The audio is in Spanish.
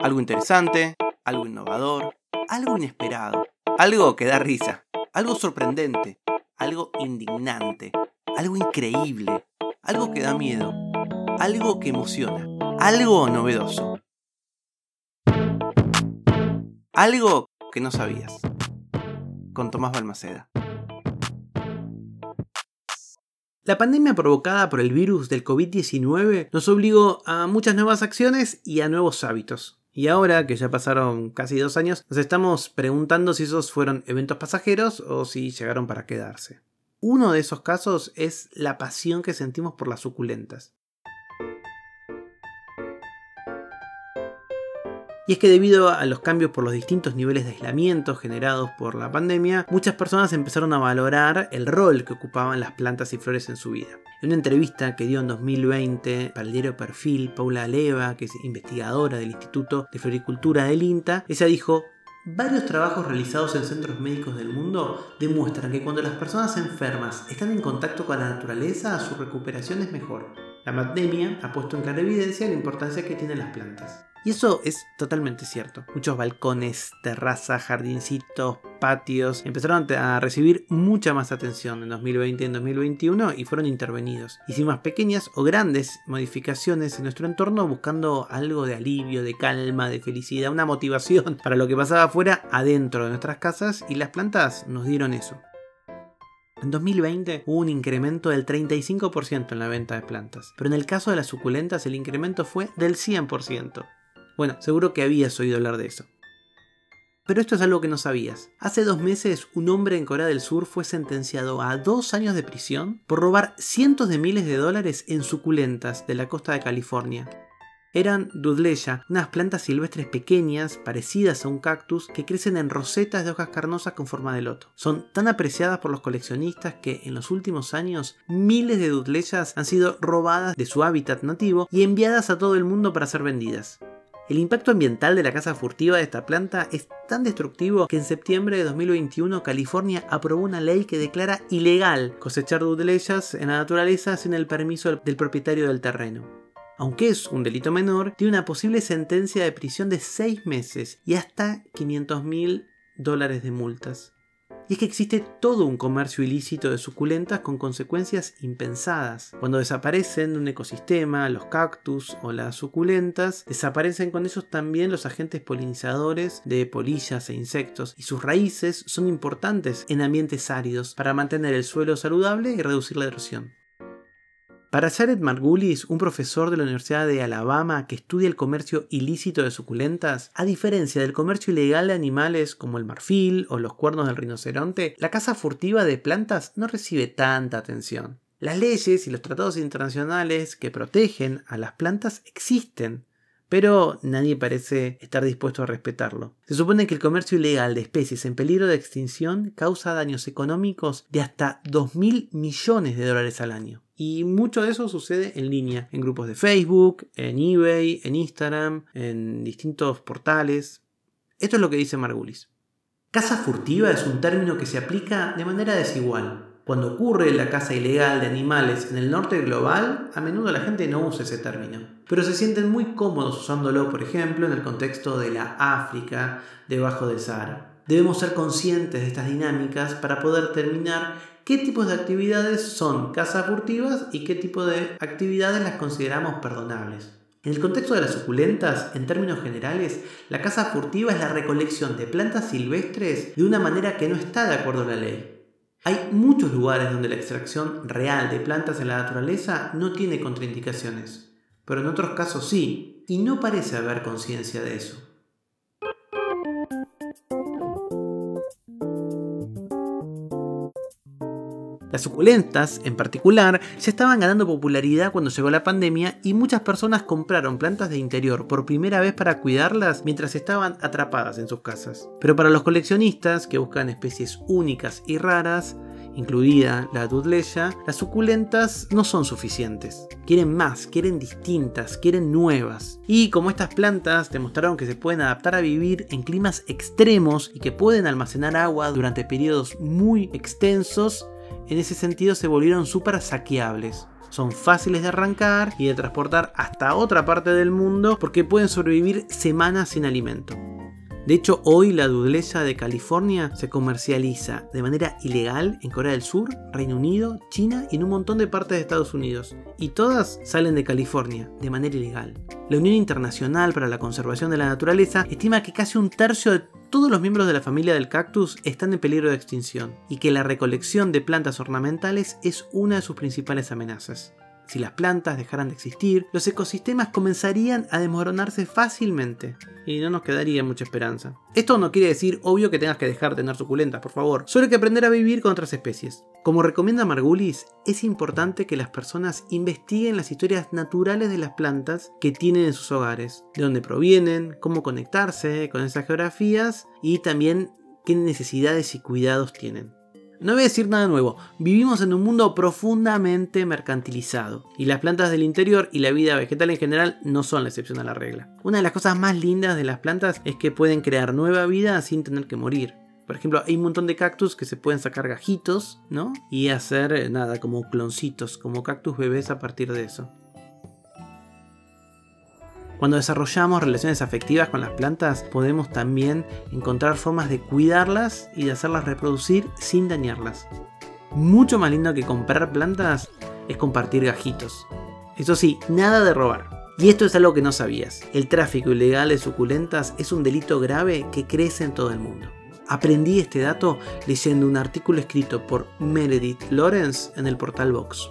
Algo interesante, algo innovador, algo inesperado, algo que da risa, algo sorprendente, algo indignante, algo increíble, algo que da miedo, algo que emociona, algo novedoso. Algo que no sabías. Con Tomás Balmaceda. La pandemia provocada por el virus del COVID-19 nos obligó a muchas nuevas acciones y a nuevos hábitos. Y ahora que ya pasaron casi dos años, nos estamos preguntando si esos fueron eventos pasajeros o si llegaron para quedarse. Uno de esos casos es la pasión que sentimos por las suculentas. Y es que debido a los cambios por los distintos niveles de aislamiento generados por la pandemia, muchas personas empezaron a valorar el rol que ocupaban las plantas y flores en su vida. En una entrevista que dio en 2020 para el diario Perfil, Paula Leva, que es investigadora del Instituto de Floricultura del INTA, ella dijo, Varios trabajos realizados en centros médicos del mundo demuestran que cuando las personas enfermas están en contacto con la naturaleza, su recuperación es mejor. La pandemia ha puesto en clara evidencia la importancia que tienen las plantas. Y eso es totalmente cierto. Muchos balcones, terrazas, jardincitos, patios empezaron a recibir mucha más atención en 2020 y en 2021 y fueron intervenidos. Hicimos pequeñas o grandes modificaciones en nuestro entorno buscando algo de alivio, de calma, de felicidad, una motivación para lo que pasaba afuera adentro de nuestras casas y las plantas nos dieron eso. En 2020 hubo un incremento del 35% en la venta de plantas, pero en el caso de las suculentas el incremento fue del 100%. Bueno, seguro que habías oído hablar de eso. Pero esto es algo que no sabías. Hace dos meses un hombre en Corea del Sur fue sentenciado a dos años de prisión por robar cientos de miles de dólares en suculentas de la costa de California. Eran dudleya, unas plantas silvestres pequeñas, parecidas a un cactus, que crecen en rosetas de hojas carnosas con forma de loto. Son tan apreciadas por los coleccionistas que en los últimos años miles de dudleyas han sido robadas de su hábitat nativo y enviadas a todo el mundo para ser vendidas. El impacto ambiental de la caza furtiva de esta planta es tan destructivo que en septiembre de 2021 California aprobó una ley que declara ilegal cosechar dudleyas en la naturaleza sin el permiso del propietario del terreno. Aunque es un delito menor, tiene una posible sentencia de prisión de 6 meses y hasta 500 mil dólares de multas. Y es que existe todo un comercio ilícito de suculentas con consecuencias impensadas. Cuando desaparecen de un ecosistema, los cactus o las suculentas, desaparecen con ellos también los agentes polinizadores de polillas e insectos, y sus raíces son importantes en ambientes áridos para mantener el suelo saludable y reducir la erosión. Para Jared Margulis, un profesor de la Universidad de Alabama que estudia el comercio ilícito de suculentas, a diferencia del comercio ilegal de animales como el marfil o los cuernos del rinoceronte, la caza furtiva de plantas no recibe tanta atención. Las leyes y los tratados internacionales que protegen a las plantas existen, pero nadie parece estar dispuesto a respetarlo. Se supone que el comercio ilegal de especies en peligro de extinción causa daños económicos de hasta 2.000 millones de dólares al año. Y mucho de eso sucede en línea, en grupos de Facebook, en eBay, en Instagram, en distintos portales. Esto es lo que dice Margulis. Caza furtiva es un término que se aplica de manera desigual. Cuando ocurre la caza ilegal de animales en el norte global, a menudo la gente no usa ese término, pero se sienten muy cómodos usándolo, por ejemplo, en el contexto de la África debajo del Sahara. Debemos ser conscientes de estas dinámicas para poder determinar qué tipos de actividades son caza furtivas y qué tipo de actividades las consideramos perdonables. En el contexto de las suculentas, en términos generales, la caza furtiva es la recolección de plantas silvestres de una manera que no está de acuerdo a la ley. Hay muchos lugares donde la extracción real de plantas en la naturaleza no tiene contraindicaciones, pero en otros casos sí, y no parece haber conciencia de eso. Las suculentas, en particular, ya estaban ganando popularidad cuando llegó la pandemia y muchas personas compraron plantas de interior por primera vez para cuidarlas mientras estaban atrapadas en sus casas. Pero para los coleccionistas que buscan especies únicas y raras, incluida la dudleya, las suculentas no son suficientes. Quieren más, quieren distintas, quieren nuevas. Y como estas plantas demostraron que se pueden adaptar a vivir en climas extremos y que pueden almacenar agua durante periodos muy extensos, en ese sentido se volvieron súper saqueables. Son fáciles de arrancar y de transportar hasta otra parte del mundo porque pueden sobrevivir semanas sin alimento. De hecho, hoy la dudleza de California se comercializa de manera ilegal en Corea del Sur, Reino Unido, China y en un montón de partes de Estados Unidos. Y todas salen de California de manera ilegal. La Unión Internacional para la Conservación de la Naturaleza estima que casi un tercio de todos los miembros de la familia del cactus están en peligro de extinción y que la recolección de plantas ornamentales es una de sus principales amenazas. Si las plantas dejaran de existir, los ecosistemas comenzarían a desmoronarse fácilmente y no nos quedaría mucha esperanza. Esto no quiere decir, obvio, que tengas que dejar de tener suculentas, por favor. Solo hay que aprender a vivir con otras especies. Como recomienda Margulis, es importante que las personas investiguen las historias naturales de las plantas que tienen en sus hogares, de dónde provienen, cómo conectarse con esas geografías y también qué necesidades y cuidados tienen. No voy a decir nada nuevo, vivimos en un mundo profundamente mercantilizado y las plantas del interior y la vida vegetal en general no son la excepción a la regla. Una de las cosas más lindas de las plantas es que pueden crear nueva vida sin tener que morir. Por ejemplo, hay un montón de cactus que se pueden sacar gajitos, ¿no? Y hacer eh, nada, como cloncitos, como cactus bebés a partir de eso. Cuando desarrollamos relaciones afectivas con las plantas, podemos también encontrar formas de cuidarlas y de hacerlas reproducir sin dañarlas. Mucho más lindo que comprar plantas es compartir gajitos. Eso sí, nada de robar. Y esto es algo que no sabías. El tráfico ilegal de suculentas es un delito grave que crece en todo el mundo. Aprendí este dato leyendo un artículo escrito por Meredith Lawrence en el portal Vox.